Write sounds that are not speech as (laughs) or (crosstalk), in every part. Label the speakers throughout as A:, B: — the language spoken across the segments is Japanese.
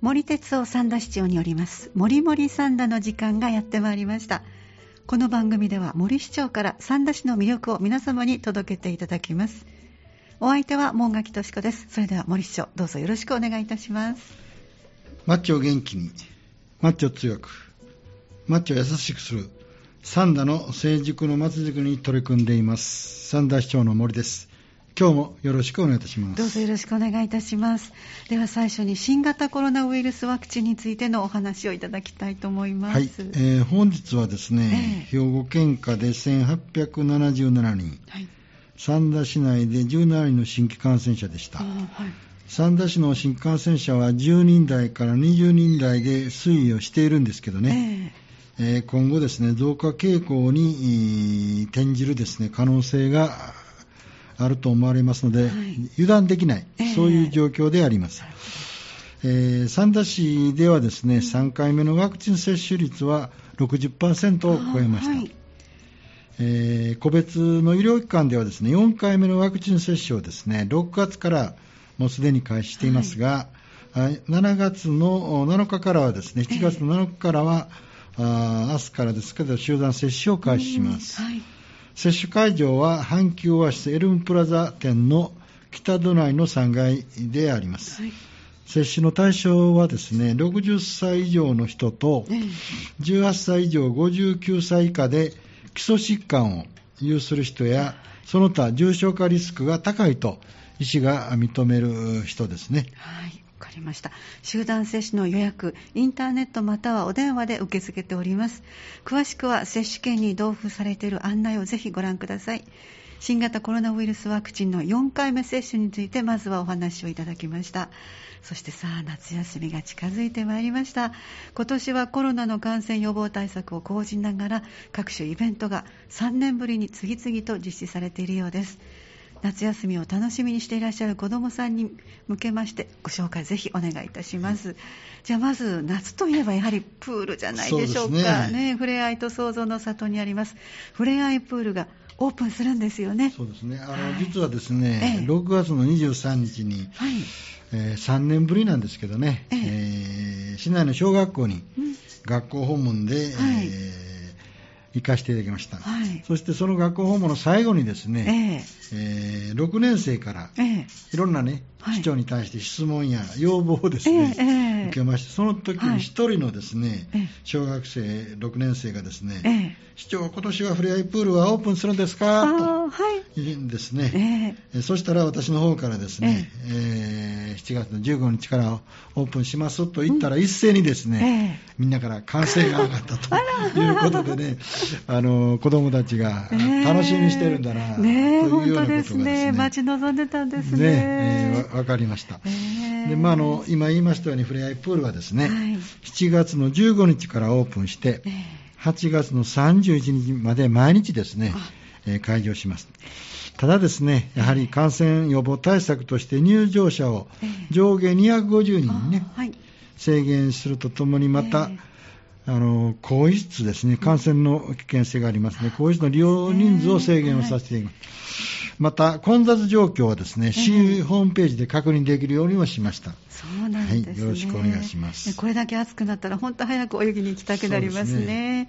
A: 森哲夫三田市長によります森森三田の時間がやってまいりました。この番組では森市長から三田市の魅力を皆様に届けていただきます。お相手は門垣敏子です。それでは森市長どうぞよろしくお願いいたします。
B: マッチョを元気にマッチョ強くマッチョを優しくする三田の成熟の町づくりに取り組んでいます三田市長の森です。今日もよろしくお願いいたします。
A: どうぞよろしくお願いいたします。では最初に新型コロナウイルスワクチンについてのお話をいただきたいと思います。
B: はい、えー、本日はですね、えー、兵庫県下で1877人、はい、三田市内で17人の新規感染者でした、はい、三田市の新規感染者は10人台から20人台で推移をしているんですけどね、えー、えー、今後ですね増加傾向に転じるですね可能性があると思われますので、はい、油断できない、そういう状況であります。えー、三田市ではですね、3回目のワクチン接種率は60%を超えました。はい、えー、個別の医療機関ではですね、4回目のワクチン接種をですね、6月からもうすでに開始していますが、はい、7月の7日からはですね、7月の7日からは、えー、あ明日からですけど、集団接種を開始します。はい接種会場は阪急オアシスエルムプラザ店の北戸内の3階であります。はい接種の対象はですね、60歳以上の人と、18歳以上59歳以下で基礎疾患を有する人や、その他重症化リスクが高いと医師が認める人ですね。
A: はいわかりました。集団接種の予約インターネットまたはお電話で受け付けております。詳しくは接種券に同封されている案内をぜひご覧ください。新型コロナウイルスワクチンの4回目接種についてまずはお話をいただきました。そしてさあ夏休みが近づいてまいりました。今年はコロナの感染予防対策を講じながら各種イベントが3年ぶりに次々と実施されているようです。夏休みを楽しみにしていらっしゃる子どもさんに向けましてご紹介ぜひお願いいたします、じゃあまず夏といえばやはりプールじゃないでしょうか。ね、ね、ふれあいと創造の里にあります。ふれあいプールがオープンするんですよね。
B: そうですね。あの、はい、実はですね、ええ、6月の23日に、はい。えー、3年ぶりなんですけどね、ええ。えー、市内の小学校に学校訪問で、はい、えー行かせていただきました、はい、そしてその学校訪問の最後にですね、えー、えー、6年生から、いろんなね、市長に対して質問や要望をですね、えー、受けまして、その時に一人のですね、はい、小学生6年生がですね、市長、今年はふれあいプールはオープンするんですか？と言うんですね、えー、そしたら私の方からですね、えー、7月の15日からオープンしますと言ったら、一斉にですね、みんなから歓声が上がったと (laughs) いうことでね、あの子供たちが楽しみにしてるんだな、というようなことがですね、
A: 待ち望んでたんですね。
B: ねえー、わかりました。でまあ、あの今言いましたように、ふれあいプールはですね、はい、7月の15日からオープンして、8月の31日まで毎日ですね、えー、開業します。ただですね、やはり感染予防対策として入場者を上下250人にね、制限するとともにまた、あの、更衣室ですね、感染の危険性がありますね、更衣室の利用人数を制限をさせています。また、混雑状況はですね、市ホームページで確認できるようにもしました。
A: そうなんですね、はい。
B: よろしくお願いします。
A: これだけ暑くなったら、本当早く泳ぎに行きたくなりますね。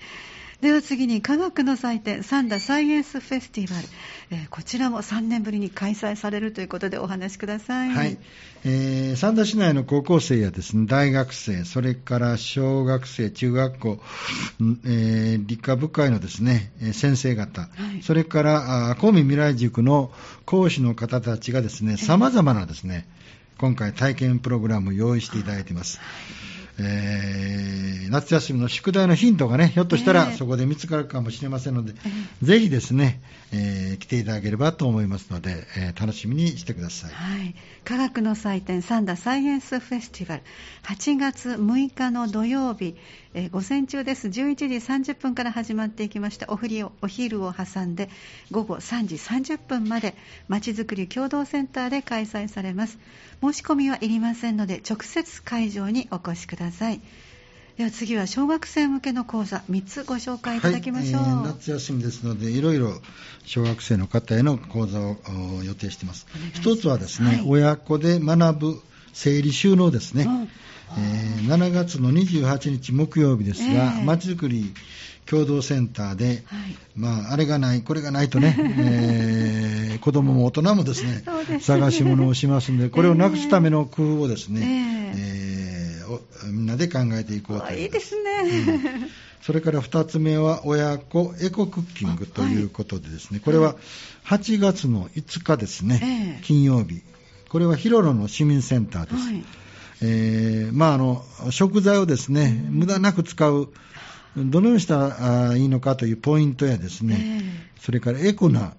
A: では次に科学の祭典三田サイエンスフェスティバル、えー、こちらも3年ぶりに開催されるということでお話しください、
B: はい。えー、三田市内の高校生やですね大学生それから小学生中学校、えー、理科部会のですね先生方、はい、それから公民未来塾の講師の方たちがですねさまざまなですね今回体験プログラムを用意していただいています、はいえー、夏休みの宿題のヒントがね、ひょっとしたらそこで見つかるかもしれませんので、えー、ぜひですね、えー、来ていただければと思いますので、えー、楽しみにしてください。
A: はい。科学の祭典サンダサイエンスフェスティバル、8月6日の土曜日、えー、午前中です。11時30分から始まっていきまして、お昼をお昼を挟んで、午後3時30分まで、まちづくり共同センターで開催されます。申し込みはいりませんので、直接会場にお越しください。では次は小学生向けの講座3つご紹介いただきましょう、はいえー、
B: 夏休みですのでいろいろ小学生の方への講座を予定しています。一つはですね、はい、親子で学ぶ整理収納ですね、えー、7月の28日木曜日ですが、まちづくり共同センターで、はい、まあ、あれがない、これがないとね、(laughs) えー、子供も大人もですね、す探し物をしますので、これをなくすための工夫をですね、えー、えー、みんなで考えていこうと
A: いいですね。
B: うん。それから2つ目は親子エコクッキングということでですね、これは8月の5日ですね、金曜日。これは広野の市民センターです。はいえー、まあ、あの食材をですね、無駄なく使う、どのようにしたらいいのかというポイントやですね、えー、それからエコな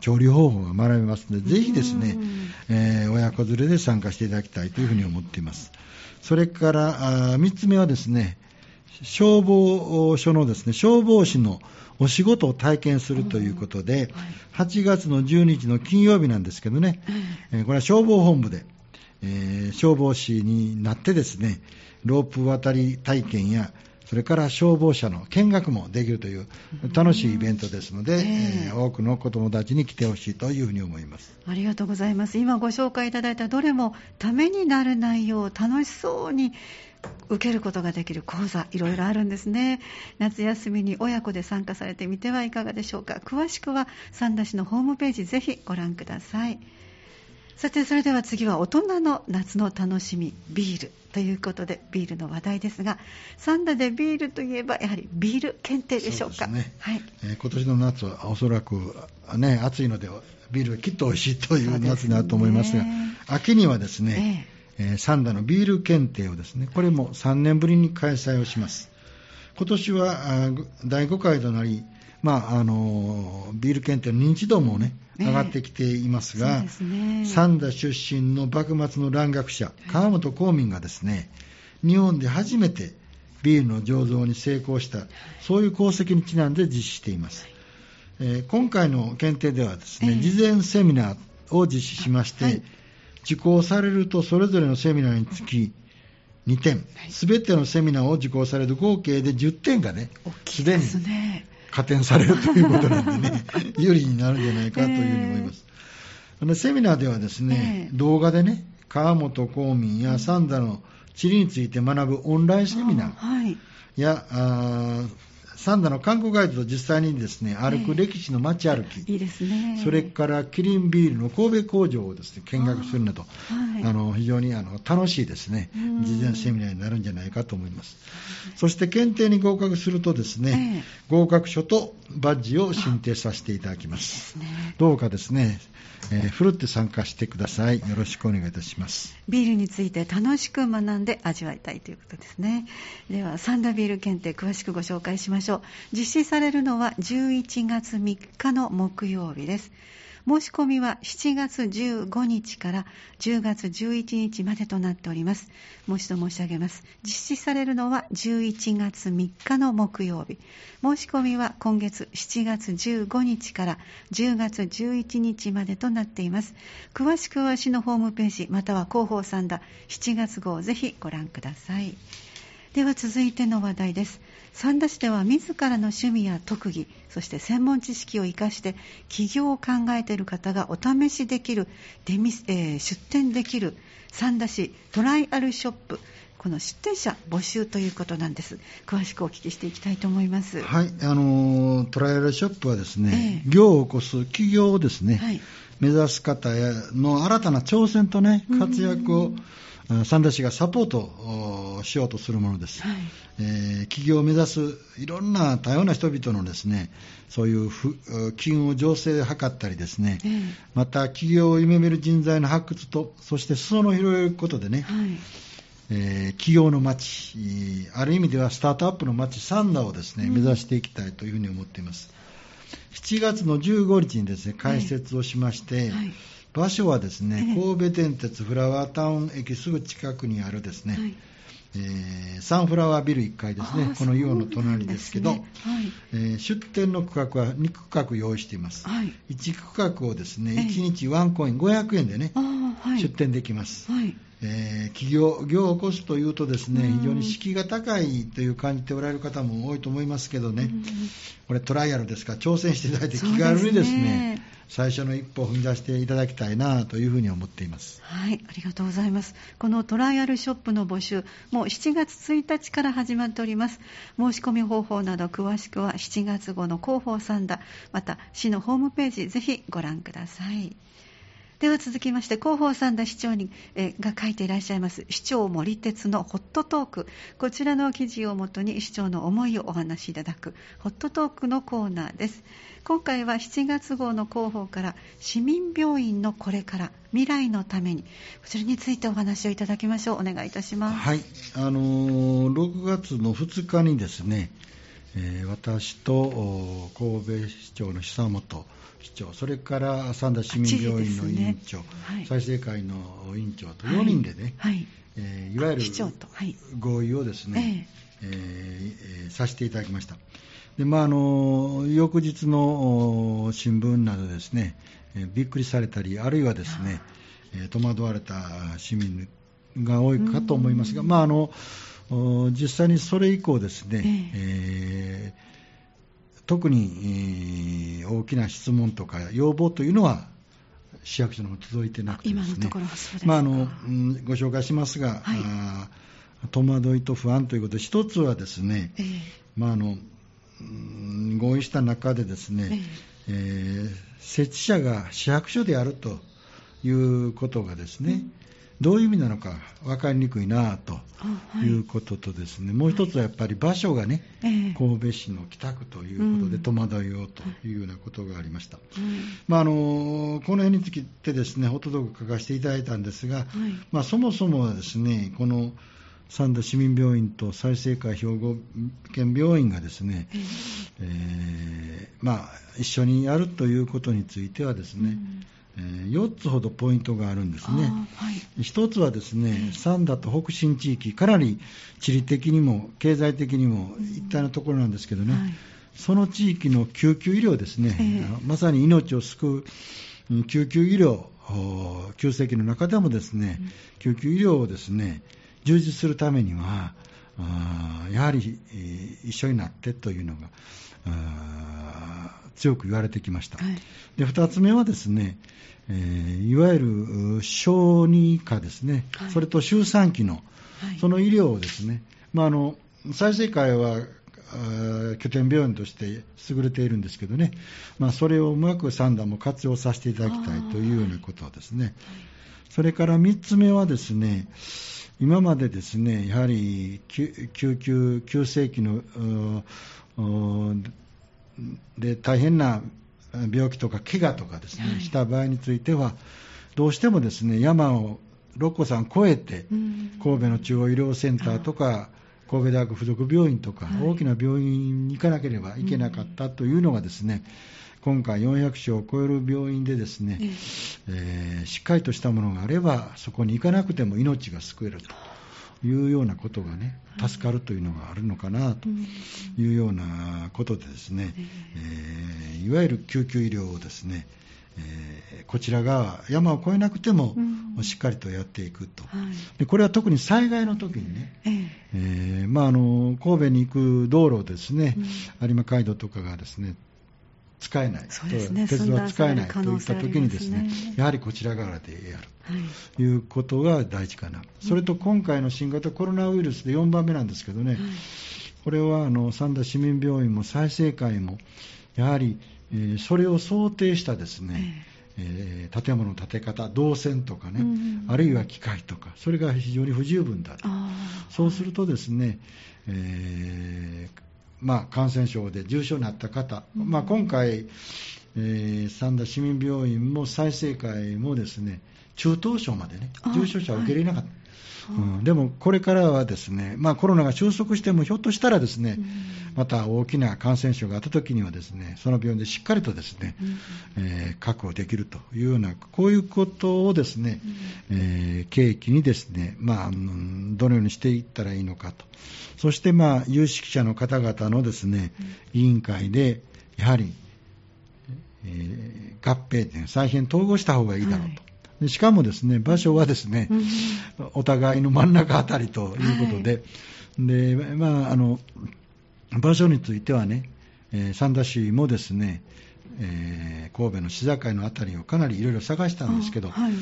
B: 調理方法が学べますので、ぜひですね、えー、親子連れで参加していただきたいというふうに思っています。それから3つ目はですね、消防署のですね、消防士のお仕事を体験するということで、8月の12日の金曜日なんですけどね、これは消防本部で、えー、消防士になってですね、ロープ渡り体験や、それから消防車の見学もできるという楽しいイベントですので、えー、多くの子どもたちに来てほしいというふうに思います
A: ありがとうございます。今ご紹介いただいたどれもためになる内容、楽しそうに受けることができる講座、いろいろあるんですね。夏休みに親子で参加されてみてはいかがでしょうか。詳しくは三田市のホームページぜひご覧ください。さてそれでは次は大人の夏の楽しみビールということでビールの話題ですが三田でビールといえばやはりビール検定でしょうか。ね、
B: はい。えー、今年の夏はおそらく、ね、暑いのでビールがきっと美味しいという夏になると思いますが、ね、秋にはですね、えー、えー、三田のビール検定をですねこれも3年ぶりに開催をします。今年は第5回となりまあ、あのビール検定の認知度もね、上がってきていますが、ね、三田出身の幕末の蘭学者、川本公民がですね、日本で初めてビールの醸造に成功した、そういう功績にちなんで実施しています。えー、今回の検定ではですね、事前セミナーを実施しまして、はい、受講されるとそれぞれのセミナーにつき2点、すべてのセミナーを受講される合計で10点がね、
A: すでに
B: 加点されるということなんでね、(laughs) 有利になるんじゃないかというふうに思います。あのセミナーではですね、えー、動画でね、川本公民や三田の地理について学ぶオンラインセミナーや、はい、三田の観光ガイドと実際にですね歩く歴史の街歩き、
A: いいですね、
B: それからキリンビールの神戸工場をですね見学するなど、あの非常にあの楽しいですね事前セミナーになるんじゃないかと思います。そして検定に合格するとですね、えー、合格書とバッジを申請させていただきます。どうかですねえー、ふるって参加してください。よろしくお願いいたします。
A: ビールについて楽しく学んで味わいたいということですね。では、サンダビール検定詳しくご紹介しましょう。実施されるのは11月3日の木曜日です。申し込みは7月15日から10月11日までとなっております。もう一度申し上げます。実施されるのは11月3日の木曜日。申し込みは今月7月15日から10月11日までとなっています。詳しくは市のホームページまたは広報サンダ7月号をぜひご覧ください。では続いての話題です。三田市では自らの趣味や特技、そして専門知識を生かして起業を考えている方がお試しできる、デミえー、出店できる三田市トライアルショップ、この出店者募集ということなんです。詳しくお聞きしていきたいと思います。
B: はい、あのトライアルショップはですね、えー、業を起こす企業をですね、はい、目指す方の新たな挑戦とね活躍を、三田市がサポートしようとするものです、はい、えー、企業を目指すいろんな多様な人々のですねそういう機運を醸成で図ったりですね、えー、また企業を夢見る人材の発掘とそして裾野を広げることでね、はい。えー、企業の街、ある意味ではスタートアップの街、サンダをですね、目指していきたいというふうに思っています。7月の15日にですね、開設をしまして、はい場所はですね、神戸電鉄フラワータウン駅すぐ近くにあるですね、はい。えー、サンフラワービル1階ですね、このイオンの隣ですけど、ね。はい。えー、出店の区画は2区画用意しています、はい、1区画をですね、1日ワンコイン500円でね、はい、出店できます。はい。えー、企業業を起こすというとですね、非常に敷居が高いという感じておられる方も多いと思いますけどね、これトライアルですから挑戦していただいて気軽にですね最初の一歩を踏み出していただきたいなというふうに思っています。
A: はいありがとうございます。このトライアルショップの募集もう7月1日から始まっております。申し込み方法など詳しくは7月号の広報サンダまた市のホームページぜひご覧ください。では続きまして広報三田市長に、えが書いていらっしゃいます市長森鉄のホットトーク。こちらの記事をもとに市長の思いをお話しいただくホットトークのコーナーです。今回は7月号の広報から市民病院のこれから未来のためにこちらについてお話をいただきましょう。お願いいたします。
B: はい。あのー、6月の2日にですね、えー、私と神戸市長の久本市長、それから三田市民病院の委員長、ね。はい、再生会の委員長と4人でね、はい、えー、いわゆる合意をですね、えー、えー、させていただきました。でまあ、あの翌日の新聞などですね、えー、びっくりされたり、あるいはですね、えー、戸惑われた市民が多いかと思いますが、まあ、あの実際にそれ以降ですね、えー、えー特に、大きな質問とか要望というのは市役所の方届いてなくてですね、まあ、あのご紹介しますが、はい、戸惑いと不安ということで、一つはですね、えー、まあ、あの合意した中でですね、えー、えー、設置者が市役所であるということがですね、うんどういう意味なのか分かりにくいなとい。うこととですね、はい、もう一つはやっぱり場所がね、えー、神戸市の北区ということで戸惑いをというようなことがありました。うん、まあ、あのこの辺についてですね、ホットドッグ書かせていただいたんですが、はい、まあ、そもそもはですね、この三田市民病院と済生会兵庫県病院がですね、えー、えー、まあ、一緒にやるということについてはですね、うんえ4つほどポイントがあるんですね。はい、1つはですね、三田と北新地域、かなり地理的にも経済的にも一体のところなんですけどね、はい、その地域の救急医療ですね、えー、まさに命を救う救急医療、急性期の中でもですね、救急医療をですね、充実するためには、やはり、一緒になってというのが、強く言われてきました。はい、で2つ目はですね、えー、いわゆる小児科ですね、はい、それと周産期の、その医療をですね、まあ、あの再生会は拠点病院として優れているんですけどね、まあ、それをうまく三段も活用させていただきたいというようなことですね。それから3つ目はですね、今までですね、やはり救急、急性期ので大変な病気とか怪我とかですね、はい、した場合については、どうしてもですね山を六甲山越えて、神戸の中央医療センターとか、神戸大学附属病院とか、大きな病院に行かなければいけなかったというのがですね、今回400床を超える病院でですね、えー、しっかりとしたものがあれば、そこに行かなくても命が救えると。いうようなことがね、助かるというのがあるのかなというようなことでですね、えー、いわゆる救急医療をですね、えー、こちらが山を越えなくても、しっかりとやっていくと、でこれは特に災害の時にね、えー、まあ、あの神戸に行く道路ですね、有馬街道とかがですね使えない、ね、鉄道は使えないといった時にですね、やはりこちら側でやるということが大事かな、はい、それと今回の新型コロナウイルスで4番目なんですけどね、はい、これはあの三田市民病院も再生会も、やはり、えー、それを想定したですね、えー、建物の建て方、動線とかね、あるいは機械とか、それが非常に不十分だと、そうするとですね、えーまあ、感染症で重症になった方、まあ、今回、えー、三田市民病院も再生会もですね中等症までね重症者を受け入れなかった。はい。うん、でもこれからはですね、まあ、コロナが収束してもひょっとしたらですね、うん、また大きな感染症があったときにはですねその病院でしっかりとですね、うん、えー、確保できるというようなこういうことをですね、うん、えー、契機にですね、まあ、どのようにしていったらいいのかと。そして、まあ、有識者の方々のですね、委員会でやはり、えー、合併、再編統合した方がいいだろうと。はいしかもですね、場所はですね、お互いの真ん中あたりということで、はい、で、まあ、あの、場所についてはね、えー、三田市もですね、えー、神戸の市境の辺りをかなりいろいろ探したんですけど、はい、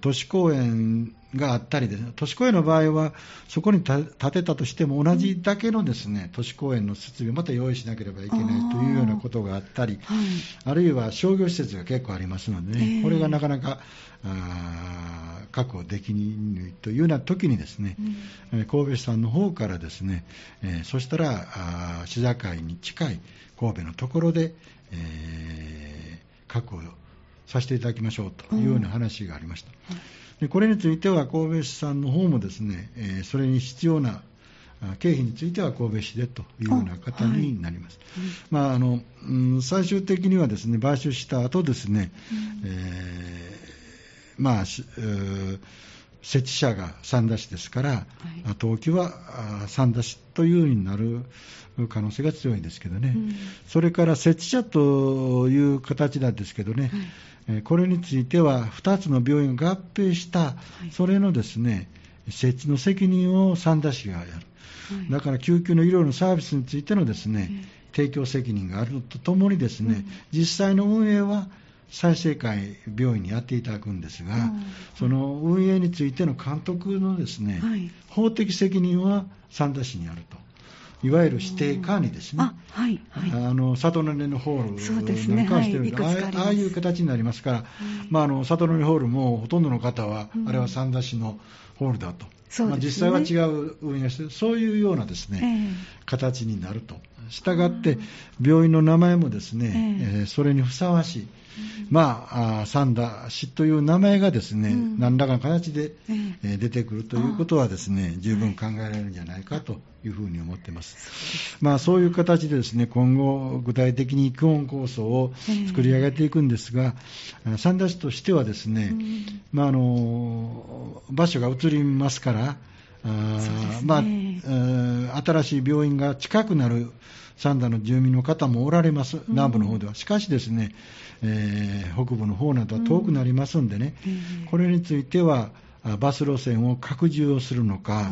B: 都市公園があったりで、都市公園の場合は、そこに建てたとしても、同じだけのですね、都市公園の設備をまた用意しなければいけないというようなことがあったり、はい、あるいは商業施設が結構ありますのでね、えー、これがなかなか確保できにというような時にですね、うん、神戸市さんの方からですね、えー、そしたら市境に近い神戸のところで、えー、確保させていただきましょうというような話がありました。でこれについては神戸市さんの方もですね、えー、それに必要な経費については神戸市でというような方になります。まああのうん、最終的にはですね買収した後ですね、うん、えー、まあ、設置者が三田市ですから、はい、登記は三田市というようになる可能性が強いんですけどね、うん、それから設置者という形なんですけどね、はい、これについては2つの病院が合併した、はい、それのですね設置の責任を三田市がやる、だから救急の医療のサービスについてのですね、提供責任があるとともにですね、うん、実際の運営は再生会病院にやっていただくんですが、その運営についての監督のですね、はい、法的責任は三田市にあると。いわゆる指定管理ですね。あ、はいはい、あの里の根のホールなんかをしてる、ねはい、ああいう形になりますから、はい、まあ、あの里の根ホールもほとんどの方は、うん、あれは三田市のホールだと。ね、まあ、実際は違う運営してる、そういうようなですね、えー、形になると。したがって、病院の名前もですね、えー、えー、それにふさわしい。まあ、三田市という名前がですね、うん、何らかの形で、えー、出てくるということはですね、十分考えられるんじゃないかとい。うふうに思っています。まあ、そういう形でですね、今後、具体的に基本構想を作り上げていくんですが、三田市としてはですね、うん、まあ、あの、場所が移りますから、あね、まあ、新しい病院が近くなる三田の住民の方もおられます、南部の方では。しかしですね、えー、北部の方などは遠くなりますんでね、うん、これについてはバス路線を拡充をするのか、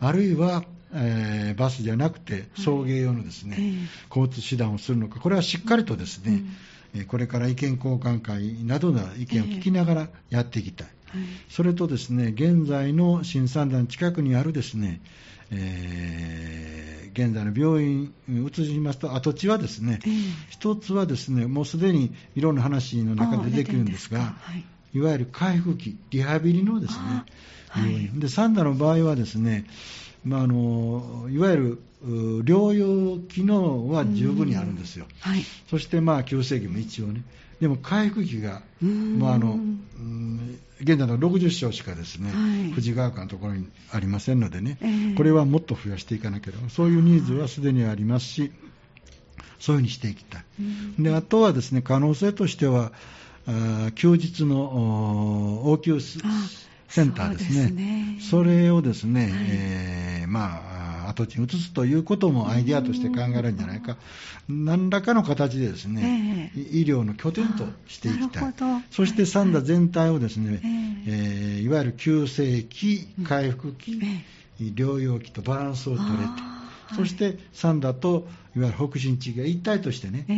B: うん、あるいは、えー、バスじゃなくて送迎用のですね、はい、交通手段をするのか、これはしっかりとですね、うん、これから意見交換会などの意見を聞きながらやっていきたい。はい、それとですね、現在の新三段近くにあるですね、えー、現在の病院移りますと、跡地はですね、えー、一つはですね、もうすでにいろんな話の中で出てくるんですが、はい、いわゆる回復期、リハビリのですね、病院、はい、で、三田の場合はですね、まあ、あのいわゆる療養機能は十分にあるんですよ、はい、そしてまあ急性期も一応ね、でも回復期が、まああの現在の60床しかですね、はい、富士川区のところにありませんのでね、えー、これはもっと増やしていかなければ、そういうニーズはすでにありますし、そういうふうにしていきたい。であとはですね可能性としては、あ休日の応急センターですね、そね。それをですね、はい、えー、まあ、跡地に移すということもアイデアとして考えられるんじゃないか、何らかの形でですね、えー、医療の拠点としていきたい、そして三田全体をですね、えー、えー、いわゆる急性期、回復期、療養期とバランスを取れて、そして三田といわゆる北進地域が一体としてね、えー、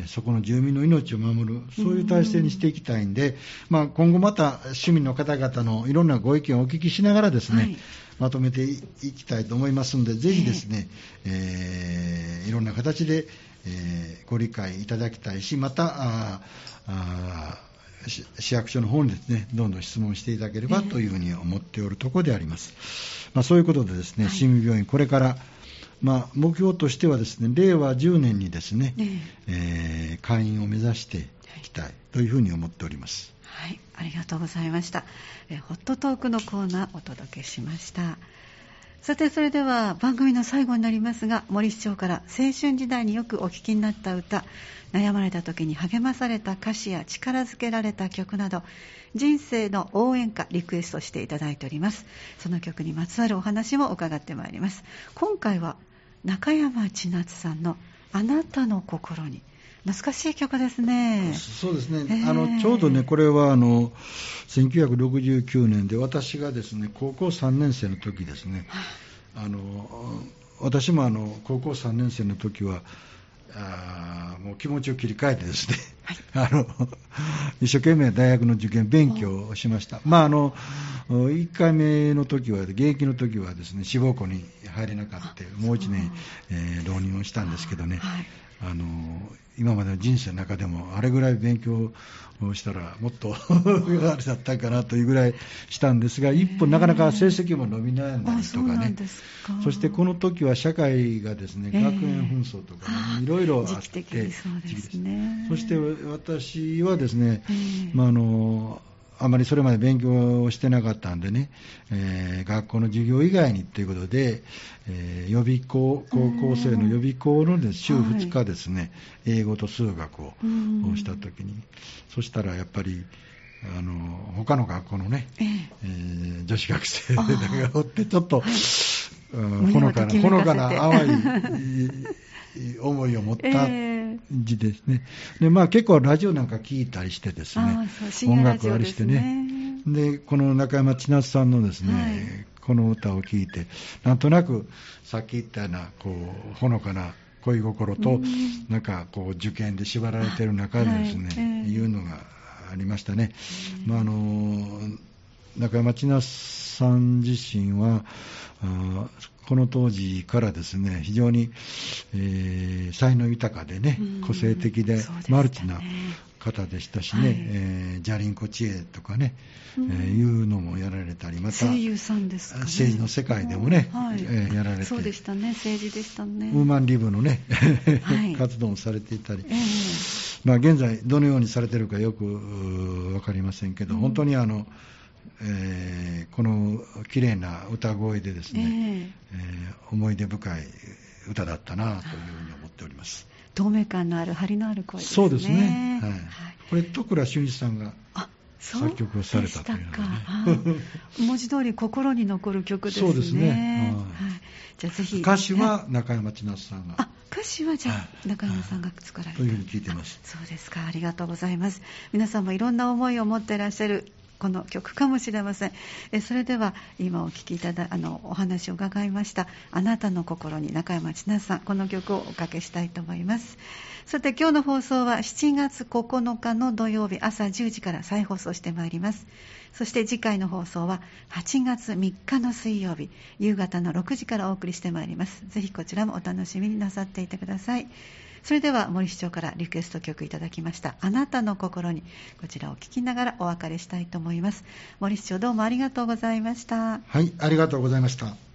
B: えー、そこの住民の命を守る、そういう体制にしていきたいんで、まあ、今後また市民の方々のいろんなご意見をお聞きしながらですね、はい、まとめていきたいと思いますので、ぜひですね、えー、えー、いろんな形で、えー、ご理解いただきたいし、また、市役所の方にですね、どんどん質問していただければというふうに思っておるところであります。まあ、そういうことでですね、新病院、これからまあ、目標としてはですね令和10年にですね、えー、会員を目指していきたいというふうに思っております。
A: はい、ありがとうございました。えホットトークのコーナーお届けしました。さてそれでは番組の最後になりますが森市長から青春時代によくお聴きになった歌悩まれた時に励まされた歌詞や力づけられた曲など人生の応援歌リクエストしていただいておりますその曲にまつわるお話も伺ってまいります今回は中山千夏さんの「あなたの心に」懐かしい曲ですね。
B: そうですね。えー、あのちょうどねこれはあの1969年で私がですね高校3年生の時ですね。あの私もあの高校3年生の時はあもう気持ちを切り替えてですね、はい、(laughs) あの一生懸命大学の受験勉強をしました。まああの1回目の時は、現役の時はですね、志望校に入れなかった、もう1年、えー、浪人をしたんですけどね、はい、あの今までの人生の中でもあれぐらい勉強をしたらもっとあれだったかなというぐらいしたんですが一歩なかなか成績も伸び悩んだりとかね。そしてこの時は社会がですね、学園紛争とか、ね、いろいろあってそして私はですね、まあ、あのあまりそれまで勉強をしてなかったんでね、えー、学校の授業以外にということで、えー、予備校、高校生の予備校の、ね、週2日ですね、はい、英語と数学をしたときに、そしたらやっぱり、あの他の学校のね、えー、女子学生がおって、ちょっと、ほのかな、ほのかな淡い (laughs) 思いを持った字ですね。で、まあ結構ラジオなんか聞いたりしてですね、音楽ありしてね。で、この中山千夏さんのですね、はい、この歌を聴いて、なんとなくさっき言ったような、こう、ほのかな恋心と、なんかこう、受験で縛られてる中でですね、はい、い。うのがありましたね。まああの中山千夏さん自身は、この当時からですね、非常に、えー、才能豊かでね、個性的でマルチな方でしたしね、はい、えー、ジャリンコ知恵とかね、うん、えー、いうのもやられたり、また、
A: ね、
B: 政治の世界でもね、はい、えー、やられて、
A: そうでしたね、政治でしたね。
B: ウーマンリブのね、はい、(laughs) 活動をされていたり、えー、まあ、現在、どのようにされてるかよく分かりませんけど、うん、本当にあの、えー、この綺麗な歌声でですね、えー、えー、思い出深い歌だったなというふうに思っております。
A: 透明感のある張りのある声ですね。
B: そうですね。はい。はい、これ徳倉俊一さんが作曲をされたという
A: のね。文字通り心に残る曲ですね。
B: そうですね。
A: はい。じゃあぜひ。
B: 歌詞は中山千夏さんが。
A: あ、歌詞はじゃあ中山さんが作られた、
B: というふうに聞いてます。
A: そうですか。ありがとうございます。皆さんもいろんな思いを持っていらっしゃるこの曲かもしれません。えそれでは今お聴きいただあのお話を伺いました「あなたの心に中山千奈さん」この曲をおかけしたいと思います。さて今日の放送は7月9日の土曜日朝10時から再放送してまいります。そして次回の放送は8月3日の水曜日夕方の6時からお送りしてまいります。ぜひこちらもお楽しみになさっていてください。それでは森市長からリクエスト曲いただきましたあなたの心にこちらを聴きながらお別れしたいと思います。森市長どうもありがとうございました。
B: はいありがとうございました。